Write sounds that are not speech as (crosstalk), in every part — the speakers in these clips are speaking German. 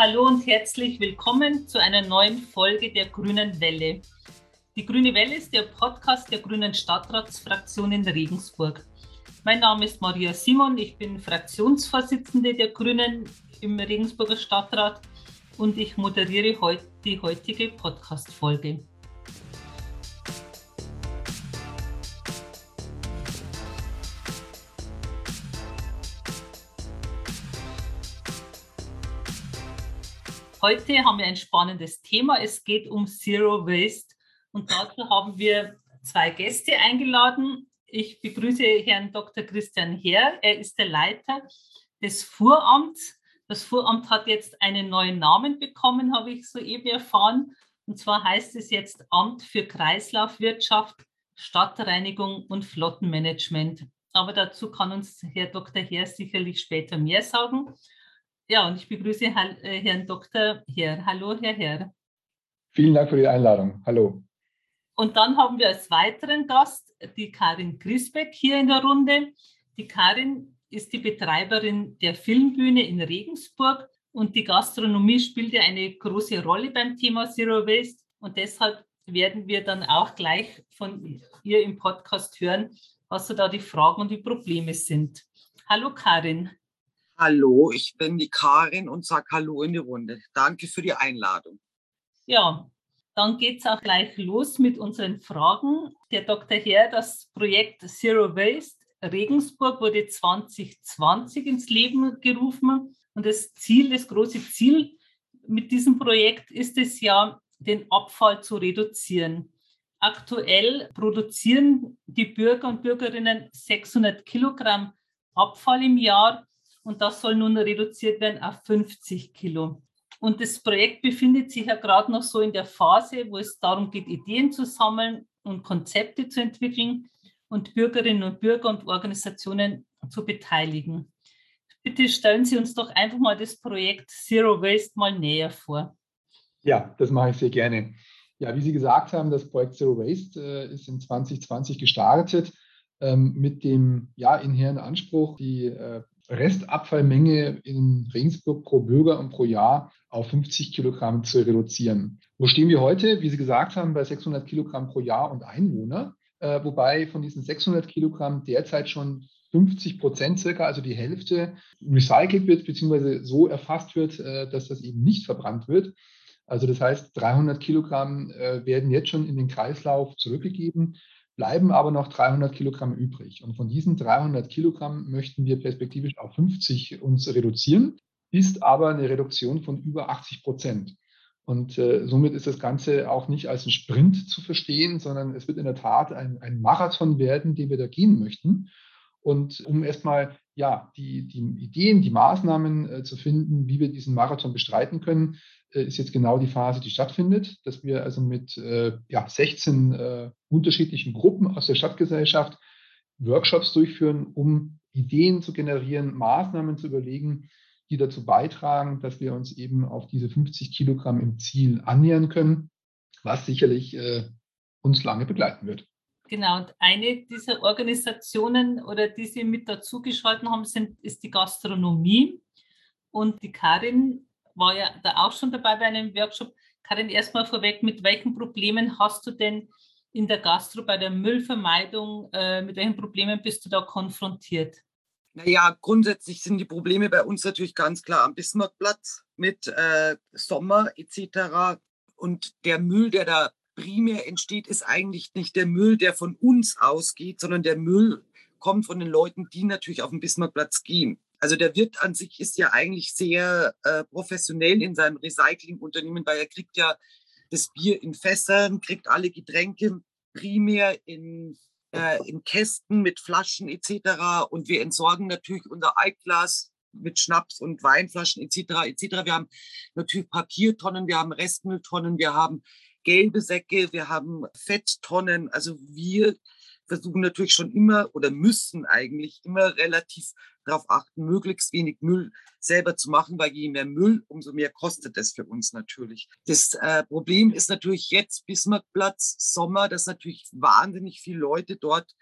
Hallo und herzlich willkommen zu einer neuen Folge der Grünen Welle. Die Grüne Welle ist der Podcast der Grünen Stadtratsfraktion in Regensburg. Mein Name ist Maria Simon, ich bin Fraktionsvorsitzende der Grünen im Regensburger Stadtrat und ich moderiere heute die heutige Podcast-Folge. Heute haben wir ein spannendes Thema. Es geht um Zero Waste und dazu haben wir zwei Gäste eingeladen. Ich begrüße Herrn Dr. Christian Herr. Er ist der Leiter des Fuhramts. Das Fuhramt hat jetzt einen neuen Namen bekommen, habe ich soeben erfahren. Und zwar heißt es jetzt Amt für Kreislaufwirtschaft, Stadtreinigung und Flottenmanagement. Aber dazu kann uns Herr Dr. Herr sicherlich später mehr sagen. Ja, und ich begrüße äh, Herrn Dr. Herr. Hallo, Herr Herr. Vielen Dank für die Einladung. Hallo. Und dann haben wir als weiteren Gast die Karin Grisbeck hier in der Runde. Die Karin ist die Betreiberin der Filmbühne in Regensburg und die Gastronomie spielt ja eine große Rolle beim Thema Zero Waste und deshalb werden wir dann auch gleich von ihr im Podcast hören, was so da die Fragen und die Probleme sind. Hallo Karin. Hallo, ich bin die Karin und sage Hallo in die Runde. Danke für die Einladung. Ja, dann geht es auch gleich los mit unseren Fragen. Der Dr. Herr, das Projekt Zero Waste Regensburg wurde 2020 ins Leben gerufen. Und das Ziel, das große Ziel mit diesem Projekt ist es ja, den Abfall zu reduzieren. Aktuell produzieren die Bürger und Bürgerinnen 600 Kilogramm Abfall im Jahr und das soll nun reduziert werden auf 50 Kilo. Und das Projekt befindet sich ja gerade noch so in der Phase, wo es darum geht, Ideen zu sammeln und Konzepte zu entwickeln und Bürgerinnen und Bürger und Organisationen zu beteiligen. Bitte stellen Sie uns doch einfach mal das Projekt Zero Waste mal näher vor. Ja, das mache ich sehr gerne. Ja, wie Sie gesagt haben, das Projekt Zero Waste äh, ist in 2020 gestartet ähm, mit dem ja, inhärenten Anspruch, die äh, Restabfallmenge in Regensburg pro Bürger und pro Jahr auf 50 Kilogramm zu reduzieren. Wo stehen wir heute? Wie Sie gesagt haben, bei 600 Kilogramm pro Jahr und Einwohner, äh, wobei von diesen 600 Kilogramm derzeit schon 50 Prozent circa, also die Hälfte, recycelt wird, beziehungsweise so erfasst wird, äh, dass das eben nicht verbrannt wird. Also das heißt, 300 Kilogramm äh, werden jetzt schon in den Kreislauf zurückgegeben bleiben aber noch 300 Kilogramm übrig. Und von diesen 300 Kilogramm möchten wir perspektivisch auf 50 uns reduzieren, ist aber eine Reduktion von über 80 Prozent. Und äh, somit ist das Ganze auch nicht als ein Sprint zu verstehen, sondern es wird in der Tat ein, ein Marathon werden, den wir da gehen möchten. Und um erstmal ja, die, die Ideen, die Maßnahmen äh, zu finden, wie wir diesen Marathon bestreiten können, äh, ist jetzt genau die Phase, die stattfindet, dass wir also mit äh, ja, 16 äh, unterschiedlichen Gruppen aus der Stadtgesellschaft Workshops durchführen, um Ideen zu generieren, Maßnahmen zu überlegen, die dazu beitragen, dass wir uns eben auf diese 50 Kilogramm im Ziel annähern können, was sicherlich äh, uns lange begleiten wird. Genau, und eine dieser Organisationen oder die Sie mit dazugeschalten haben, sind, ist die Gastronomie. Und die Karin war ja da auch schon dabei bei einem Workshop. Karin, erstmal vorweg, mit welchen Problemen hast du denn in der Gastro bei der Müllvermeidung, äh, mit welchen Problemen bist du da konfrontiert? Naja, grundsätzlich sind die Probleme bei uns natürlich ganz klar am Bismarckplatz mit äh, Sommer etc. Und der Müll, der da primär entsteht, ist eigentlich nicht der Müll, der von uns ausgeht, sondern der Müll kommt von den Leuten, die natürlich auf den Bismarckplatz gehen. Also der Wirt an sich ist ja eigentlich sehr äh, professionell in seinem Recyclingunternehmen, weil er kriegt ja das Bier in Fässern, kriegt alle Getränke primär in, äh, in Kästen mit Flaschen etc. Und wir entsorgen natürlich unser Altglas mit Schnaps und Weinflaschen etc. etc. Wir haben natürlich Papiertonnen, wir haben Restmülltonnen, wir haben gelbe Säcke, wir haben Fetttonnen. Also wir versuchen natürlich schon immer oder müssen eigentlich immer relativ darauf achten, möglichst wenig Müll selber zu machen, weil je mehr Müll, umso mehr kostet es für uns natürlich. Das äh, Problem ist natürlich jetzt Bismarckplatz, Sommer, dass natürlich wahnsinnig viele Leute dort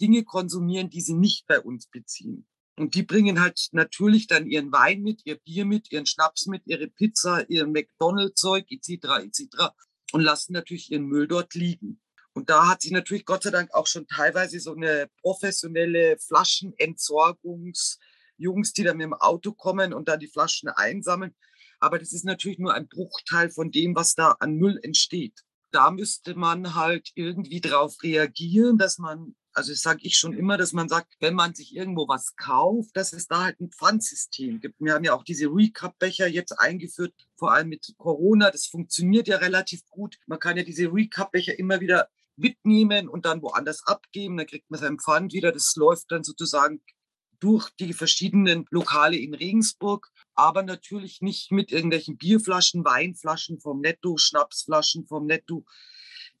Dinge konsumieren, die sie nicht bei uns beziehen. Und die bringen halt natürlich dann ihren Wein mit, ihr Bier mit, ihren Schnaps mit, ihre Pizza, ihr McDonald's-Zeug etc. etc. und lassen natürlich ihren Müll dort liegen. Und da hat sich natürlich Gott sei Dank auch schon teilweise so eine professionelle Flaschenentsorgungs- Jungs, die dann mit dem Auto kommen und da die Flaschen einsammeln. Aber das ist natürlich nur ein Bruchteil von dem, was da an Müll entsteht. Da müsste man halt irgendwie drauf reagieren, dass man, also das sage ich schon immer, dass man sagt, wenn man sich irgendwo was kauft, dass es da halt ein Pfandsystem gibt. Wir haben ja auch diese Recap-Becher jetzt eingeführt, vor allem mit Corona. Das funktioniert ja relativ gut. Man kann ja diese Recap-Becher immer wieder mitnehmen und dann woanders abgeben. Dann kriegt man sein Pfand wieder. Das läuft dann sozusagen durch die verschiedenen Lokale in Regensburg, aber natürlich nicht mit irgendwelchen Bierflaschen, Weinflaschen vom Netto, Schnapsflaschen vom Netto.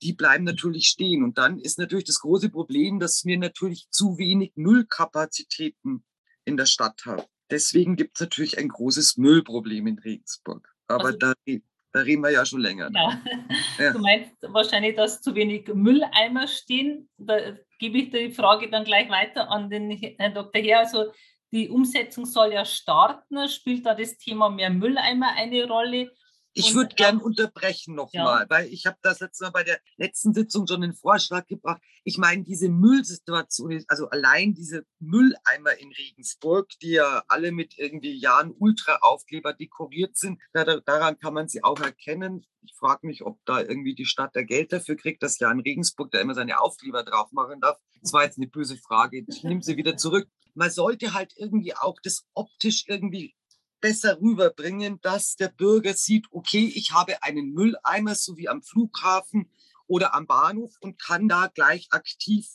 Die bleiben natürlich stehen. Und dann ist natürlich das große Problem, dass wir natürlich zu wenig Müllkapazitäten in der Stadt haben. Deswegen gibt es natürlich ein großes Müllproblem in Regensburg. Aber also, da, da reden wir ja schon länger. Genau. Ja. Du meinst wahrscheinlich, dass zu wenig Mülleimer stehen. Da gebe ich die Frage dann gleich weiter an den Herrn Dr. Herr. Also die Umsetzung soll ja starten. Spielt da das Thema mehr Mülleimer eine Rolle? Ich würde gern unterbrechen nochmal, ja. weil ich habe das letzte Mal bei der letzten Sitzung schon einen Vorschlag gebracht. Ich meine, diese Müllsituation, also allein diese Mülleimer in Regensburg, die ja alle mit irgendwie Jahren Ultra-Aufkleber dekoriert sind, daran kann man sie auch erkennen. Ich frage mich, ob da irgendwie die Stadt da Geld dafür kriegt, dass ja in Regensburg da immer seine Aufkleber drauf machen darf. Das war jetzt eine böse Frage. Ich nehme sie wieder zurück. Man sollte halt irgendwie auch das optisch irgendwie besser rüberbringen, dass der Bürger sieht, okay, ich habe einen Mülleimer, so wie am Flughafen oder am Bahnhof und kann da gleich aktiv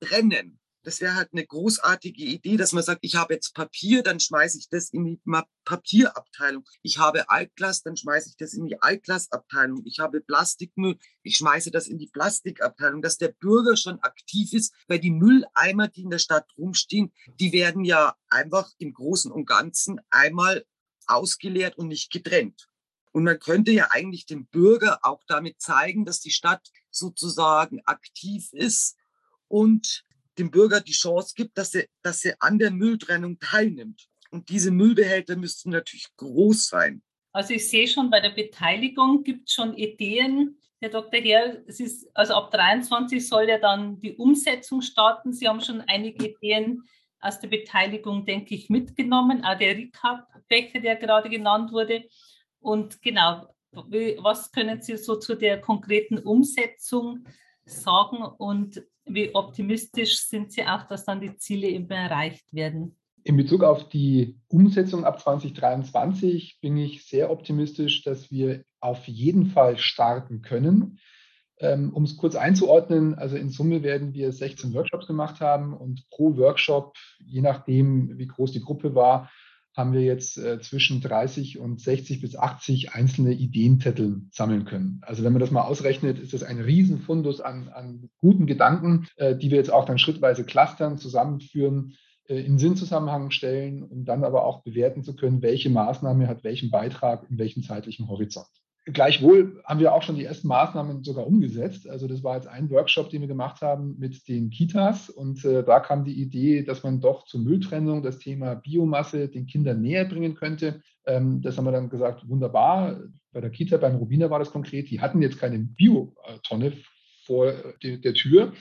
brennen. Das wäre halt eine großartige Idee, dass man sagt, ich habe jetzt Papier, dann schmeiße ich das in die Papierabteilung. Ich habe Altglas, dann schmeiße ich das in die Altglasabteilung. Ich habe Plastikmüll, ich schmeiße das in die Plastikabteilung, dass der Bürger schon aktiv ist, weil die Mülleimer, die in der Stadt rumstehen, die werden ja einfach im Großen und Ganzen einmal ausgeleert und nicht getrennt. Und man könnte ja eigentlich dem Bürger auch damit zeigen, dass die Stadt sozusagen aktiv ist und dem Bürger die Chance gibt, dass er, dass er an der Mülltrennung teilnimmt. Und diese Müllbehälter müssten natürlich groß sein. Also ich sehe schon, bei der Beteiligung gibt es schon Ideen. Herr Dr. Herr, es ist, also ab 23 soll ja dann die Umsetzung starten. Sie haben schon einige Ideen aus der Beteiligung, denke ich, mitgenommen. Auch der Recap-Becher, der gerade genannt wurde. Und genau, was können Sie so zu der konkreten Umsetzung sagen und wie optimistisch sind Sie auch, dass dann die Ziele eben erreicht werden? In Bezug auf die Umsetzung ab 2023 bin ich sehr optimistisch, dass wir auf jeden Fall starten können. Ähm, um es kurz einzuordnen, also in Summe werden wir 16 Workshops gemacht haben und pro Workshop, je nachdem, wie groß die Gruppe war, haben wir jetzt äh, zwischen 30 und 60 bis 80 einzelne Ideenzettel sammeln können. Also wenn man das mal ausrechnet, ist das ein Riesenfundus an, an guten Gedanken, äh, die wir jetzt auch dann schrittweise clustern, zusammenführen, äh, in Sinnzusammenhang stellen, um dann aber auch bewerten zu können, welche Maßnahme hat welchen Beitrag in welchem zeitlichen Horizont. Gleichwohl haben wir auch schon die ersten Maßnahmen sogar umgesetzt. Also das war jetzt ein Workshop, den wir gemacht haben mit den Kitas. Und äh, da kam die Idee, dass man doch zur Mülltrennung das Thema Biomasse den Kindern näher bringen könnte. Ähm, das haben wir dann gesagt, wunderbar. Bei der Kita, beim Rubiner war das konkret. Die hatten jetzt keine Biotonne vor der Tür.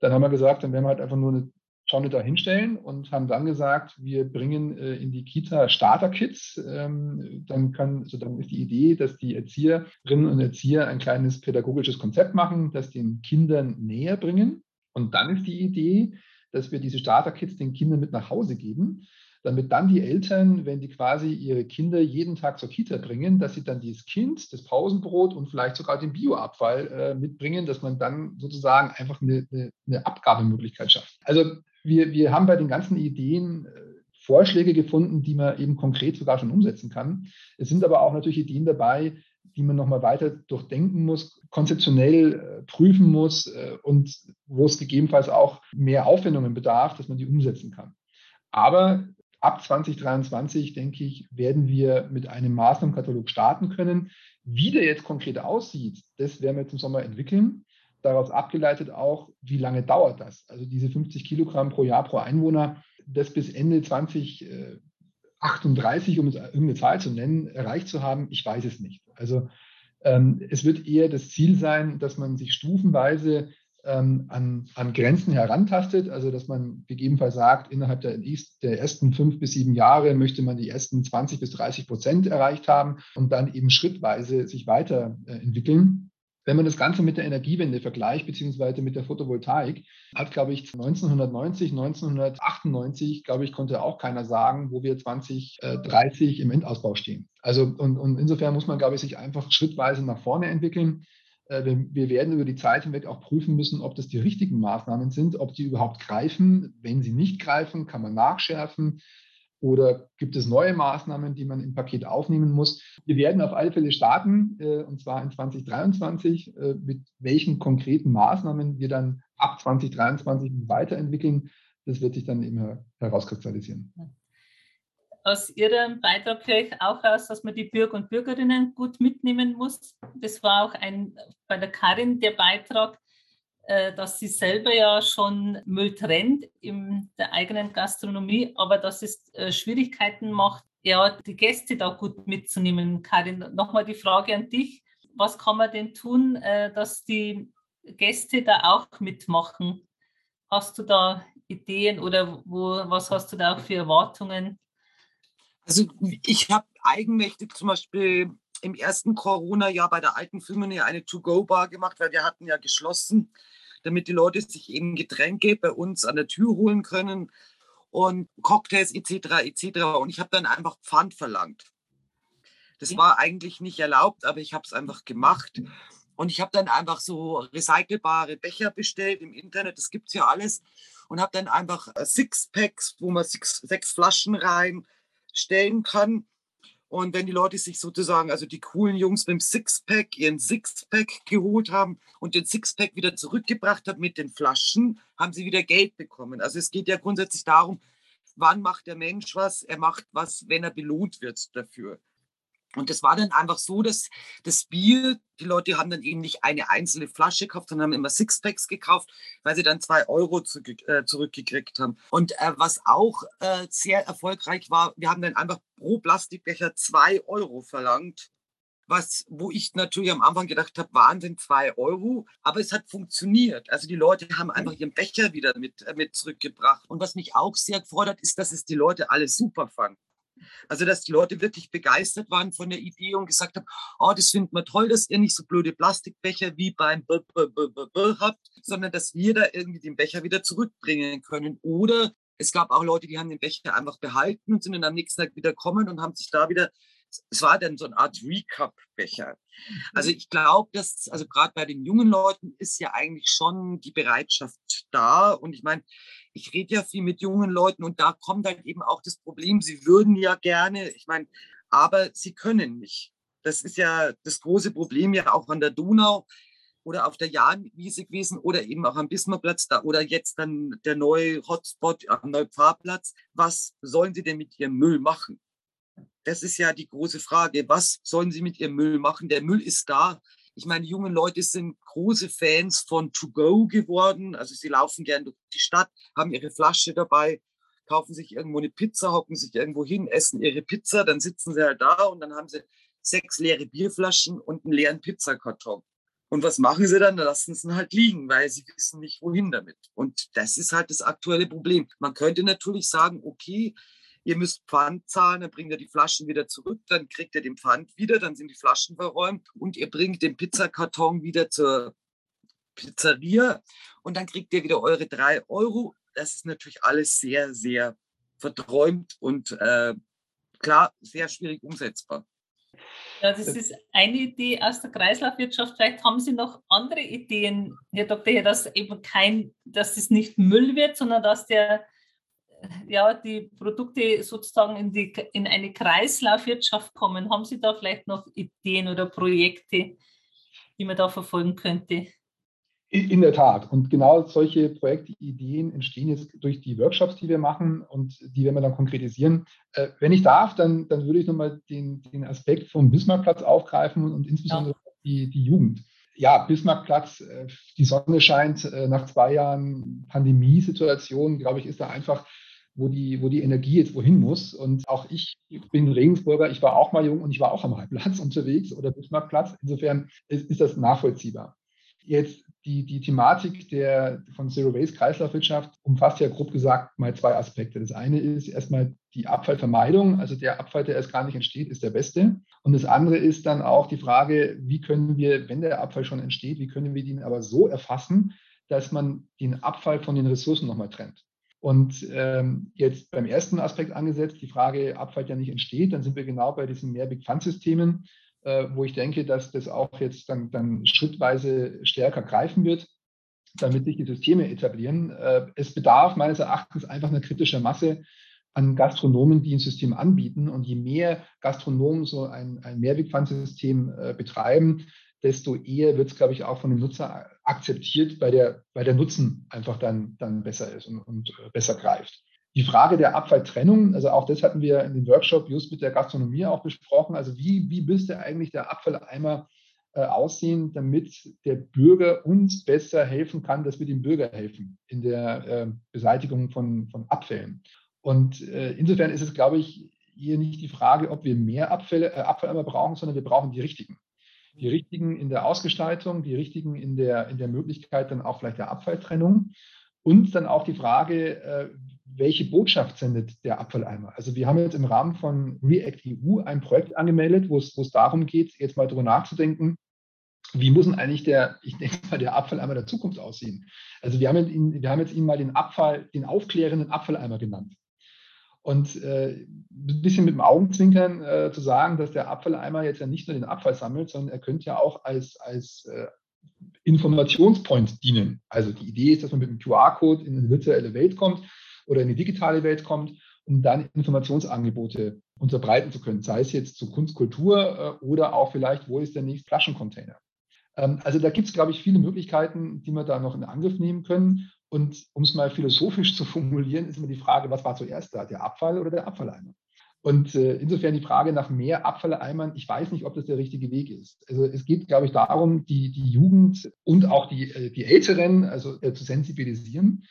Dann haben wir gesagt, dann werden wir halt einfach nur eine Tonne da hinstellen und haben dann gesagt, wir bringen äh, in die Kita Starter-Kits. Ähm, dann, also dann ist die Idee, dass die Erzieherinnen und Erzieher ein kleines pädagogisches Konzept machen, das den Kindern näher bringen. Und dann ist die Idee, dass wir diese Starter-Kits den Kindern mit nach Hause geben, damit dann die Eltern, wenn die quasi ihre Kinder jeden Tag zur Kita bringen, dass sie dann dieses Kind, das Pausenbrot und vielleicht sogar den Bioabfall äh, mitbringen, dass man dann sozusagen einfach eine, eine, eine Abgabemöglichkeit schafft. Also wir, wir haben bei den ganzen Ideen äh, Vorschläge gefunden, die man eben konkret sogar schon umsetzen kann. Es sind aber auch natürlich Ideen dabei, die man nochmal weiter durchdenken muss, konzeptionell äh, prüfen muss äh, und wo es gegebenenfalls auch mehr Aufwendungen bedarf, dass man die umsetzen kann. Aber ab 2023, denke ich, werden wir mit einem Maßnahmenkatalog starten können. Wie der jetzt konkret aussieht, das werden wir jetzt im Sommer entwickeln daraus abgeleitet auch, wie lange dauert das? Also diese 50 Kilogramm pro Jahr pro Einwohner, das bis Ende 2038, um es irgendeine Zahl zu nennen, erreicht zu haben, ich weiß es nicht. Also ähm, es wird eher das Ziel sein, dass man sich stufenweise ähm, an, an, Grenzen herantastet, also dass man gegebenenfalls sagt, innerhalb der, der, ersten fünf bis sieben Jahre möchte man die ersten 20 bis 30 Prozent erreicht haben und dann eben schrittweise sich weiterentwickeln. Wenn man das Ganze mit der Energiewende vergleicht, beziehungsweise mit der Photovoltaik, hat, glaube ich, 1990, 1998, glaube ich, konnte auch keiner sagen, wo wir 2030 im Endausbau stehen. Also, und, und insofern muss man, glaube ich, sich einfach schrittweise nach vorne entwickeln. Äh, wir werden über die Zeit hinweg auch prüfen müssen, ob das die richtigen Maßnahmen sind, ob die überhaupt greifen. Wenn sie nicht greifen, kann man nachschärfen. Oder gibt es neue Maßnahmen, die man im Paket aufnehmen muss? Wir werden auf alle Fälle starten, äh, und zwar in 2023, äh, mit welchen konkreten Maßnahmen wir dann ab 2023 weiterentwickeln. Das wird sich dann immer herauskristallisieren. Aus Ihrem Beitrag höre ich auch aus, dass man die Bürger und Bürgerinnen gut mitnehmen muss. Das war auch ein, bei der Karin der Beitrag, dass sie selber ja schon Müll trennt in der eigenen Gastronomie, aber dass es äh, Schwierigkeiten macht, ja, die Gäste da gut mitzunehmen. Karin, nochmal die Frage an dich. Was kann man denn tun, äh, dass die Gäste da auch mitmachen? Hast du da Ideen oder wo, was hast du da auch für Erwartungen? Also ich habe eigenmächtig zum Beispiel im ersten Corona-Jahr bei der alten Firma eine To-Go-Bar gemacht, weil wir hatten ja geschlossen damit die Leute sich eben Getränke bei uns an der Tür holen können und Cocktails etc. etc. Und ich habe dann einfach Pfand verlangt. Das war eigentlich nicht erlaubt, aber ich habe es einfach gemacht. Und ich habe dann einfach so recycelbare Becher bestellt im Internet, das gibt es ja alles. Und habe dann einfach äh, Sixpacks, wo man six, sechs Flaschen reinstellen kann. Und wenn die Leute sich sozusagen, also die coolen Jungs beim Sixpack, ihren Sixpack geholt haben und den Sixpack wieder zurückgebracht haben mit den Flaschen, haben sie wieder Geld bekommen. Also es geht ja grundsätzlich darum, wann macht der Mensch was? Er macht was, wenn er belohnt wird dafür. Und das war dann einfach so, dass das Bier, die Leute haben dann eben nicht eine einzelne Flasche gekauft, sondern haben immer Sixpacks gekauft, weil sie dann zwei Euro zu, äh, zurückgekriegt haben. Und äh, was auch äh, sehr erfolgreich war, wir haben dann einfach pro Plastikbecher zwei Euro verlangt. Was, wo ich natürlich am Anfang gedacht habe, Wahnsinn, zwei Euro. Aber es hat funktioniert. Also die Leute haben einfach ihren Becher wieder mit, äh, mit zurückgebracht. Und was mich auch sehr gefreut hat, ist, dass es die Leute alle super fanden. Also, dass die Leute wirklich begeistert waren von der Idee und gesagt haben, oh, das finden wir toll, dass ihr nicht so blöde Plastikbecher wie beim B -B -B habt, sondern dass wir da irgendwie den Becher wieder zurückbringen können. Oder es gab auch Leute, die haben den Becher einfach behalten und sind dann am nächsten Tag wieder kommen und haben sich da wieder es war dann so eine Art Recap-Becher. Also mhm. ich glaube, dass, also gerade bei den jungen Leuten ist ja eigentlich schon die Bereitschaft da. Und ich meine, ich rede ja viel mit jungen Leuten und da kommt dann eben auch das Problem, sie würden ja gerne, ich meine, aber sie können nicht. Das ist ja das große Problem ja auch an der Donau oder auf der Jahnwiese gewesen oder eben auch am Bismarckplatz da oder jetzt dann der neue Hotspot am Neupfarrplatz. Was sollen sie denn mit ihrem Müll machen? Das ist ja die große Frage. Was sollen sie mit ihrem Müll machen? Der Müll ist da. Ich meine, junge Leute sind große Fans von To Go geworden. Also sie laufen gern durch die Stadt, haben ihre Flasche dabei, kaufen sich irgendwo eine Pizza, hocken sich irgendwo hin, essen ihre Pizza, dann sitzen sie halt da und dann haben sie sechs leere Bierflaschen und einen leeren Pizzakarton. Und was machen sie dann? Lassen sie ihn halt liegen, weil sie wissen nicht, wohin damit. Und das ist halt das aktuelle Problem. Man könnte natürlich sagen, okay, ihr müsst Pfand zahlen, dann bringt ihr die Flaschen wieder zurück, dann kriegt ihr den Pfand wieder, dann sind die Flaschen verräumt und ihr bringt den Pizzakarton wieder zur Pizzeria und dann kriegt ihr wieder eure drei Euro. Das ist natürlich alles sehr, sehr verträumt und äh, klar, sehr schwierig umsetzbar. Ja, das ist eine Idee aus der Kreislaufwirtschaft. Vielleicht haben Sie noch andere Ideen, Herr Dr. Herr, dass eben kein, dass es nicht Müll wird, sondern dass der ja, die Produkte sozusagen in, die, in eine Kreislaufwirtschaft kommen. Haben Sie da vielleicht noch Ideen oder Projekte, die man da verfolgen könnte? In der Tat. Und genau solche Projekte, Ideen entstehen jetzt durch die Workshops, die wir machen und die werden wir dann konkretisieren. Äh, wenn ich darf, dann, dann würde ich nochmal den, den Aspekt vom Bismarckplatz aufgreifen und insbesondere ja. die, die Jugend. Ja, Bismarckplatz, äh, die Sonne scheint äh, nach zwei Jahren Pandemiesituation, glaube ich, ist da einfach wo die, wo die Energie jetzt wohin muss. Und auch ich bin Regensburger, ich war auch mal jung und ich war auch am Halbplatz (laughs) unterwegs oder Bismarckplatz. Insofern ist, ist das nachvollziehbar. Jetzt die, die Thematik der, von Zero Waste Kreislaufwirtschaft umfasst ja grob gesagt mal zwei Aspekte. Das eine ist erstmal die Abfallvermeidung, also der Abfall, der erst gar nicht entsteht, ist der beste. Und das andere ist dann auch die Frage, wie können wir, wenn der Abfall schon entsteht, wie können wir den aber so erfassen, dass man den Abfall von den Ressourcen nochmal trennt. Und ähm, jetzt beim ersten Aspekt angesetzt, die Frage, Abfall ja nicht entsteht, dann sind wir genau bei diesen Mehrweg-Pfandsystemen, äh, wo ich denke, dass das auch jetzt dann, dann schrittweise stärker greifen wird, damit sich die Systeme etablieren. Äh, es bedarf meines Erachtens einfach einer kritischen Masse an Gastronomen, die ein System anbieten. Und je mehr Gastronomen so ein, ein Mehrwegpfandsystem äh, betreiben, desto eher wird es, glaube ich, auch von dem Nutzer akzeptiert, weil der, weil der Nutzen einfach dann, dann besser ist und, und äh, besser greift. Die Frage der Abfalltrennung, also auch das hatten wir in dem Workshop just mit der Gastronomie auch besprochen. Also wie, wie müsste eigentlich der Abfalleimer äh, aussehen, damit der Bürger uns besser helfen kann, dass wir dem Bürger helfen in der äh, Beseitigung von, von Abfällen. Und äh, insofern ist es, glaube ich, hier nicht die Frage, ob wir mehr Abfälle, äh, Abfalleimer brauchen, sondern wir brauchen die richtigen die richtigen in der Ausgestaltung, die richtigen in der, in der Möglichkeit dann auch vielleicht der Abfalltrennung und dann auch die Frage, äh, welche Botschaft sendet der Abfalleimer? Also wir haben jetzt im Rahmen von React EU ein Projekt angemeldet, wo es, wo es darum geht, jetzt mal darüber nachzudenken, wie muss denn eigentlich der, ich denke mal, der Abfalleimer der Zukunft aussehen? Also wir haben, wir haben jetzt ihn mal den Abfall, den aufklärenden Abfalleimer genannt. Und äh, ein bisschen mit dem Augenzwinkern äh, zu sagen, dass der Abfalleimer jetzt ja nicht nur den Abfall sammelt, sondern er könnte ja auch als, als äh, Informationspoint dienen. Also die Idee ist, dass man mit einem QR-Code in eine virtuelle Welt kommt oder in die digitale Welt kommt, um dann Informationsangebote unterbreiten zu können, sei es jetzt zu Kunst, Kultur äh, oder auch vielleicht, wo ist der nächste Flaschencontainer. Ähm, also da gibt es, glaube ich, viele Möglichkeiten, die wir da noch in Angriff nehmen können. Und um es mal philosophisch zu formulieren, ist immer die Frage, was war zuerst da, der Abfall oder der Abfalleimer? Und äh, insofern die Frage nach mehr Abfalleimern, ich weiß nicht, ob das der richtige Weg ist. Also es geht, glaube ich, darum, die, die Jugend und auch die, äh, die Älteren also, äh, zu sensibilisieren.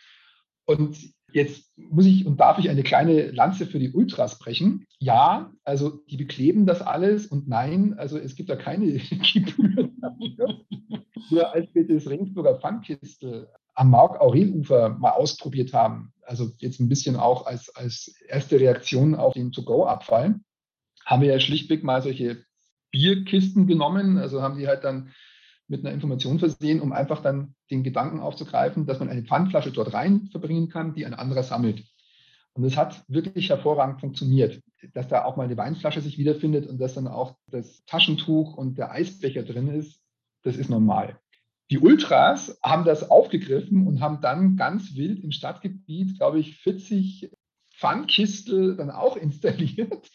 Und jetzt muss ich und darf ich eine kleine Lanze für die Ultras brechen. Ja, also die bekleben das alles und nein, also es gibt da keine (laughs) Gebühren dafür. Nur als wir das Regensburger Pfandkistel am Mark-Aurel-Ufer mal ausprobiert haben, also jetzt ein bisschen auch als, als erste Reaktion auf den To-Go-Abfall, haben wir ja schlichtweg mal solche Bierkisten genommen, also haben die halt dann mit einer Information versehen, um einfach dann den Gedanken aufzugreifen, dass man eine Pfandflasche dort rein verbringen kann, die ein anderer sammelt. Und es hat wirklich hervorragend funktioniert, dass da auch mal eine Weinflasche sich wiederfindet und dass dann auch das Taschentuch und der Eisbecher drin ist. Das ist normal. Die Ultras haben das aufgegriffen und haben dann ganz wild im Stadtgebiet, glaube ich, 40 Pfandkistel dann auch (laughs) installiert.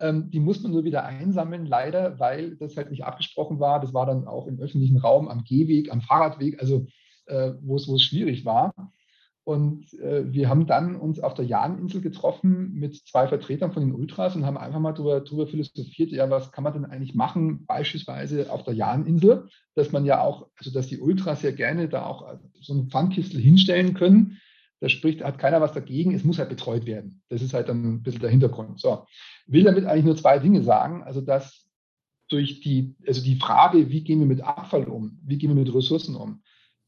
Ähm, die muss man nur wieder einsammeln, leider, weil das halt nicht abgesprochen war. Das war dann auch im öffentlichen Raum, am Gehweg, am Fahrradweg, also äh, wo es schwierig war. Und äh, wir haben dann uns auf der Jahninsel getroffen mit zwei Vertretern von den Ultras und haben einfach mal darüber, philosophiert, ja, was kann man denn eigentlich machen, beispielsweise auf der Jahninsel, dass man ja auch, also dass die Ultras ja gerne da auch so einen Pfandkistel hinstellen können. Da spricht, hat keiner was dagegen, es muss halt betreut werden. Das ist halt dann ein bisschen der Hintergrund. So, will damit eigentlich nur zwei Dinge sagen. Also, dass durch die, also die Frage, wie gehen wir mit Abfall um, wie gehen wir mit Ressourcen um,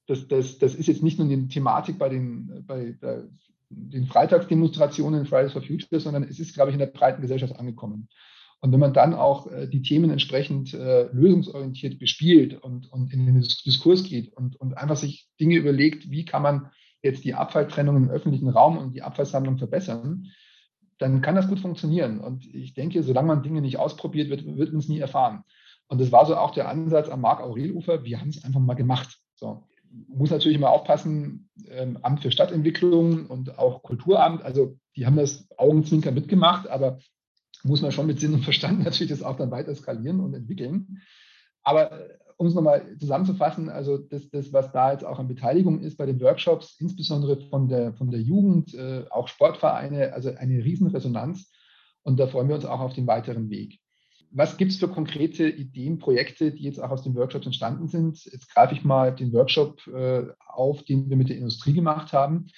das, das, das ist jetzt nicht nur eine Thematik bei den, bei der, den Freitagsdemonstrationen Fridays for Future, sondern es ist, glaube ich, in der breiten Gesellschaft angekommen. Und wenn man dann auch äh, die Themen entsprechend äh, lösungsorientiert bespielt und, und in den Diskurs geht und, und einfach sich Dinge überlegt, wie kann man jetzt die Abfalltrennung im öffentlichen Raum und die Abfallsammlung verbessern, dann kann das gut funktionieren. Und ich denke, solange man Dinge nicht ausprobiert, wird, wird man es nie erfahren. Und das war so auch der Ansatz am Mark-Aurel-Ufer. Wir haben es einfach mal gemacht. So muss natürlich immer aufpassen, ähm, Amt für Stadtentwicklung und auch Kulturamt, also die haben das Augenzwinker mitgemacht, aber muss man schon mit Sinn und Verstand (laughs) natürlich das auch dann weiter skalieren und entwickeln. Aber äh, um es nochmal zusammenzufassen, also das, das, was da jetzt auch an Beteiligung ist bei den Workshops, insbesondere von der, von der Jugend, äh, auch Sportvereine, also eine Riesenresonanz. Und da freuen wir uns auch auf den weiteren Weg was gibt es für konkrete Ideen, Projekte, die jetzt auch aus den Workshops entstanden sind? Jetzt greife ich mal den Workshop äh, auf, den wir mit der Industrie gemacht haben.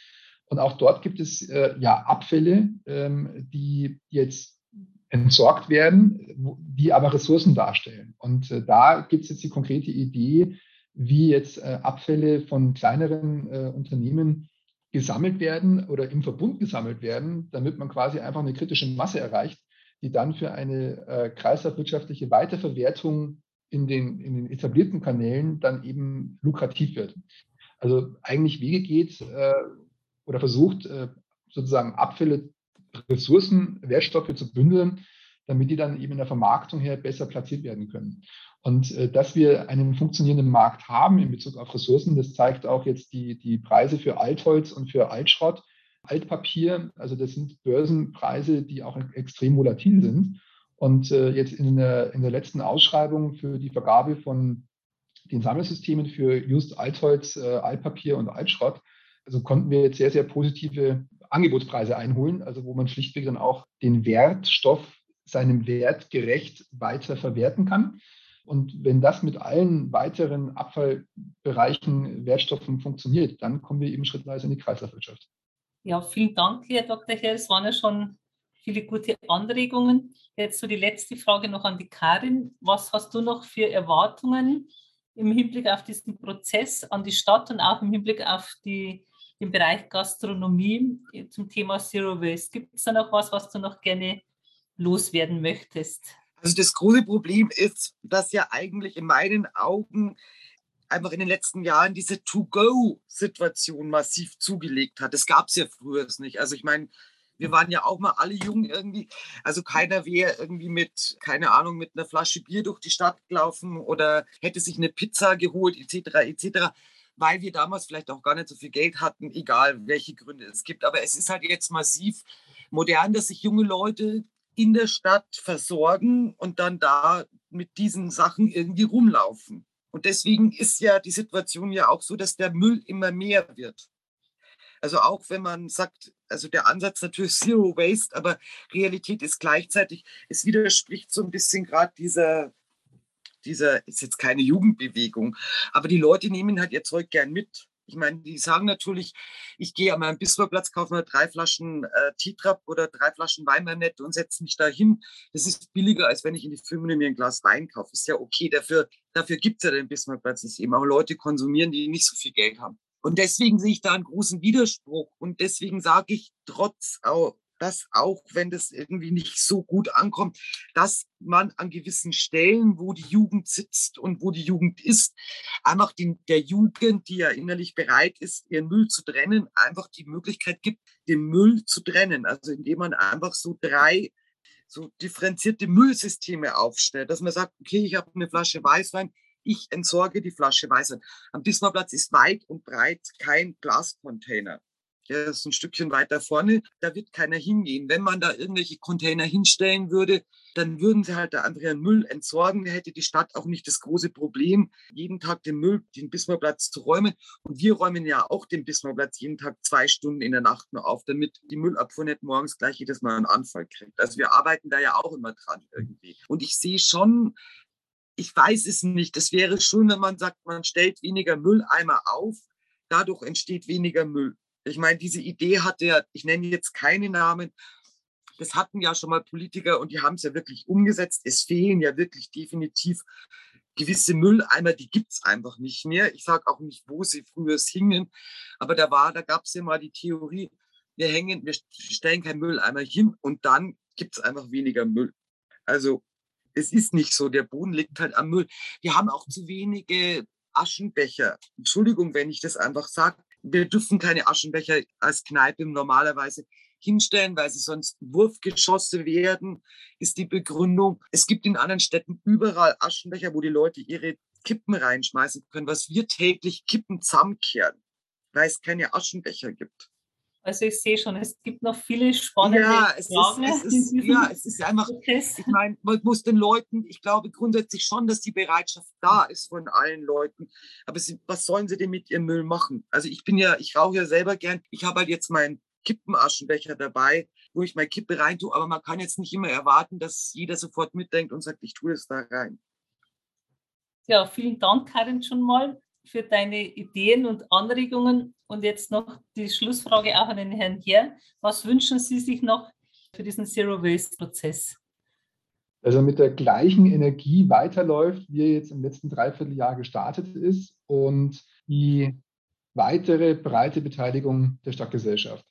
Und auch dort gibt es äh, ja Abfälle, ähm, die jetzt entsorgt werden, die aber Ressourcen darstellen. Und äh, da gibt es jetzt die konkrete Idee, wie jetzt äh, Abfälle von kleineren äh, Unternehmen gesammelt werden oder im Verbund gesammelt werden, damit man quasi einfach eine kritische Masse erreicht, die dann für eine äh, kreislaufwirtschaftliche Weiterverwertung in den, in den etablierten Kanälen dann eben lukrativ wird. Also eigentlich Wege geht äh, oder versucht, äh, sozusagen Abfälle, Ressourcen, Wertstoffe zu bündeln, damit die dann eben in der Vermarktung her besser platziert werden können. Und äh, dass wir einen funktionierenden Markt haben in Bezug auf Ressourcen, das zeigt auch jetzt die, die Preise für Altholz und für Altschrott, Altpapier. Also das sind Börsenpreise, die auch extrem volatil sind. Und äh, jetzt in der, in der letzten Ausschreibung für die Vergabe von den Sammelsystemen für just Altholz, äh, Altpapier und Altschrott, also konnten wir jetzt sehr, sehr positive Angebotspreise einholen, also wo man schlichtweg dann auch den Wertstoff seinem Wert gerecht weiter verwerten kann. Und wenn das mit allen weiteren Abfallbereichen, Wertstoffen funktioniert, dann kommen wir eben schrittweise in die Kreislaufwirtschaft. Ja, vielen Dank, Herr Dr. Herr. Es waren ja schon viele gute Anregungen. Jetzt so die letzte Frage noch an die Karin. Was hast du noch für Erwartungen im Hinblick auf diesen Prozess an die Stadt und auch im Hinblick auf die, den Bereich Gastronomie zum Thema Zero Waste? Gibt es da noch was, was du noch gerne loswerden möchtest? Also das große Problem ist, dass ja eigentlich in meinen Augen einfach in den letzten Jahren diese To-Go-Situation massiv zugelegt hat. Das gab es ja früher nicht. Also ich meine, wir waren ja auch mal alle jung irgendwie. Also keiner wäre irgendwie mit, keine Ahnung, mit einer Flasche Bier durch die Stadt gelaufen oder hätte sich eine Pizza geholt, etc., etc., weil wir damals vielleicht auch gar nicht so viel Geld hatten, egal welche Gründe es gibt. Aber es ist halt jetzt massiv modern, dass sich junge Leute in der Stadt versorgen und dann da mit diesen Sachen irgendwie rumlaufen. Und deswegen ist ja die Situation ja auch so, dass der Müll immer mehr wird. Also auch wenn man sagt, also der Ansatz natürlich (laughs) Zero Waste, aber Realität ist gleichzeitig, es widerspricht so ein bisschen gerade dieser, dieser, ist jetzt keine Jugendbewegung, aber die Leute nehmen halt ihr Zeug gern mit. Ich meine, die sagen natürlich, ich gehe an meinen Bismarckplatz, kaufe mir drei Flaschen äh, Titrap oder drei Flaschen Weinmanette und setze mich da hin. Das ist billiger, als wenn ich in die Firma mir ein Glas Wein kaufe. Ist ja okay. Dafür, dafür gibt es ja den Bismarckplatz, dass eben auch Leute konsumieren, die nicht so viel Geld haben. Und deswegen sehe ich da einen großen Widerspruch. Und deswegen sage ich trotz auch, dass auch wenn das irgendwie nicht so gut ankommt, dass man an gewissen Stellen, wo die Jugend sitzt und wo die Jugend ist, einfach den, der Jugend, die ja innerlich bereit ist, ihren Müll zu trennen, einfach die Möglichkeit gibt, den Müll zu trennen. Also indem man einfach so drei so differenzierte Müllsysteme aufstellt, dass man sagt, okay, ich habe eine Flasche Weißwein, ich entsorge die Flasche Weißwein. Am Bismarckplatz ist weit und breit kein Glascontainer der ist ein Stückchen weiter vorne, da wird keiner hingehen. Wenn man da irgendwelche Container hinstellen würde, dann würden sie halt da ihren Müll entsorgen. Da hätte die Stadt auch nicht das große Problem, jeden Tag den Müll, den Bismarckplatz zu räumen. Und wir räumen ja auch den Bismarckplatz jeden Tag zwei Stunden in der Nacht nur auf, damit die Müllabfuhr nicht morgens gleich jedes Mal einen Anfall kriegt. Also wir arbeiten da ja auch immer dran irgendwie. Und ich sehe schon, ich weiß es nicht. Es wäre schön, wenn man sagt, man stellt weniger Mülleimer auf, dadurch entsteht weniger Müll. Ich meine, diese Idee hatte ja, ich nenne jetzt keine Namen, das hatten ja schon mal Politiker und die haben es ja wirklich umgesetzt. Es fehlen ja wirklich definitiv gewisse Mülleimer, die gibt es einfach nicht mehr. Ich sage auch nicht, wo sie früher hingen, aber da war, da gab es ja mal die Theorie, wir hängen, wir stellen keinen Mülleimer hin und dann gibt es einfach weniger Müll. Also es ist nicht so, der Boden liegt halt am Müll. Wir haben auch zu wenige Aschenbecher. Entschuldigung, wenn ich das einfach sage wir dürfen keine Aschenbecher als Kneipe normalerweise hinstellen, weil sie sonst Wurfgeschosse werden, ist die Begründung. Es gibt in anderen Städten überall Aschenbecher, wo die Leute ihre Kippen reinschmeißen können, was wir täglich Kippen zusammenkehren, weil es keine Aschenbecher gibt. Also ich sehe schon, es gibt noch viele spannende ja, es Fragen. Ist, es ist, ja, es ist einfach, Prozess. ich meine, man muss den Leuten, ich glaube grundsätzlich schon, dass die Bereitschaft da ist von allen Leuten. Aber sie, was sollen sie denn mit ihrem Müll machen? Also ich bin ja, ich rauche ja selber gern. Ich habe halt jetzt meinen Kippenaschenbecher dabei, wo ich meine Kippe rein tue. Aber man kann jetzt nicht immer erwarten, dass jeder sofort mitdenkt und sagt, ich tue es da rein. Ja, vielen Dank, Karin, schon mal für deine Ideen und Anregungen Und jetzt noch die Schlussfrage auch an den Herrn Herr. Was wünschen Sie sich noch für diesen Zero Waste Prozess? Dass er mit der gleichen Energie weiterläuft, wie er jetzt im letzten Dreivierteljahr gestartet ist und die weitere breite Beteiligung der Stadtgesellschaft.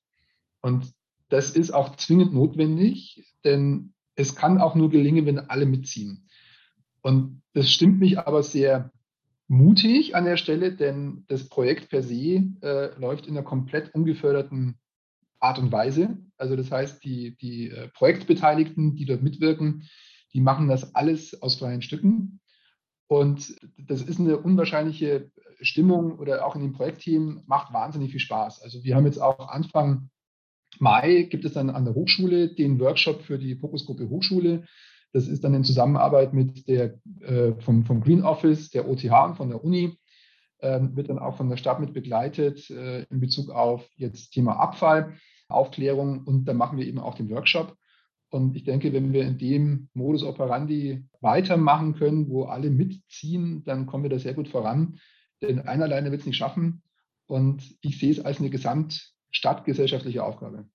Und das ist auch zwingend notwendig, denn es kann auch nur gelingen, wenn alle mitziehen. Und das stimmt mich aber sehr mutig an der Stelle, denn das Projekt per se äh, läuft in einer komplett ungeförderten Art und Weise. Also das heißt, die, die äh, Projektbeteiligten, die dort mitwirken, die machen das alles aus freien Stücken. Und das ist eine unwahrscheinliche Stimmung oder auch in dem Projektteam macht wahnsinnig viel Spaß. Also wir haben jetzt auch Anfang Mai gibt es dann an der Hochschule den Workshop für die Fokusgruppe Hochschule. Das ist dann in Zusammenarbeit mit der äh, vom, vom Green Office, der OTH und von der Uni, äh, wird dann auch von der Stadt mit begleitet äh, in Bezug auf jetzt Thema Abfall, Aufklärung und dann machen wir eben auch den Workshop. Und ich denke, wenn wir in dem Modus operandi weitermachen können, wo alle mitziehen, dann kommen wir da sehr gut voran. Denn einer alleine wird es nicht schaffen. Und ich sehe es als eine gesamtstadtgesellschaftliche Aufgabe.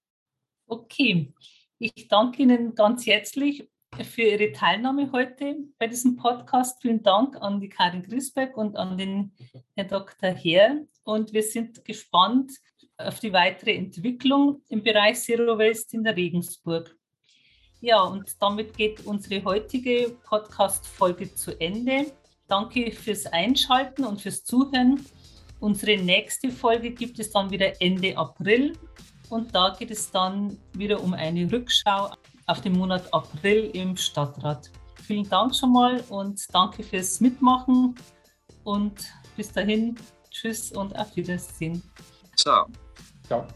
Okay, ich danke Ihnen ganz herzlich für Ihre Teilnahme heute bei diesem Podcast. Vielen Dank an die Karin Grisberg und an den Herrn Dr. Herr. Und wir sind gespannt auf die weitere Entwicklung im Bereich Zero Waste in der Regensburg. Ja, und damit geht unsere heutige Podcast-Folge zu Ende. Danke fürs Einschalten und fürs Zuhören. Unsere nächste Folge gibt es dann wieder Ende April und da geht es dann wieder um eine Rückschau auf den Monat April im Stadtrat. Vielen Dank schon mal und danke fürs Mitmachen und bis dahin, tschüss und auf Wiedersehen. Ciao. Ciao.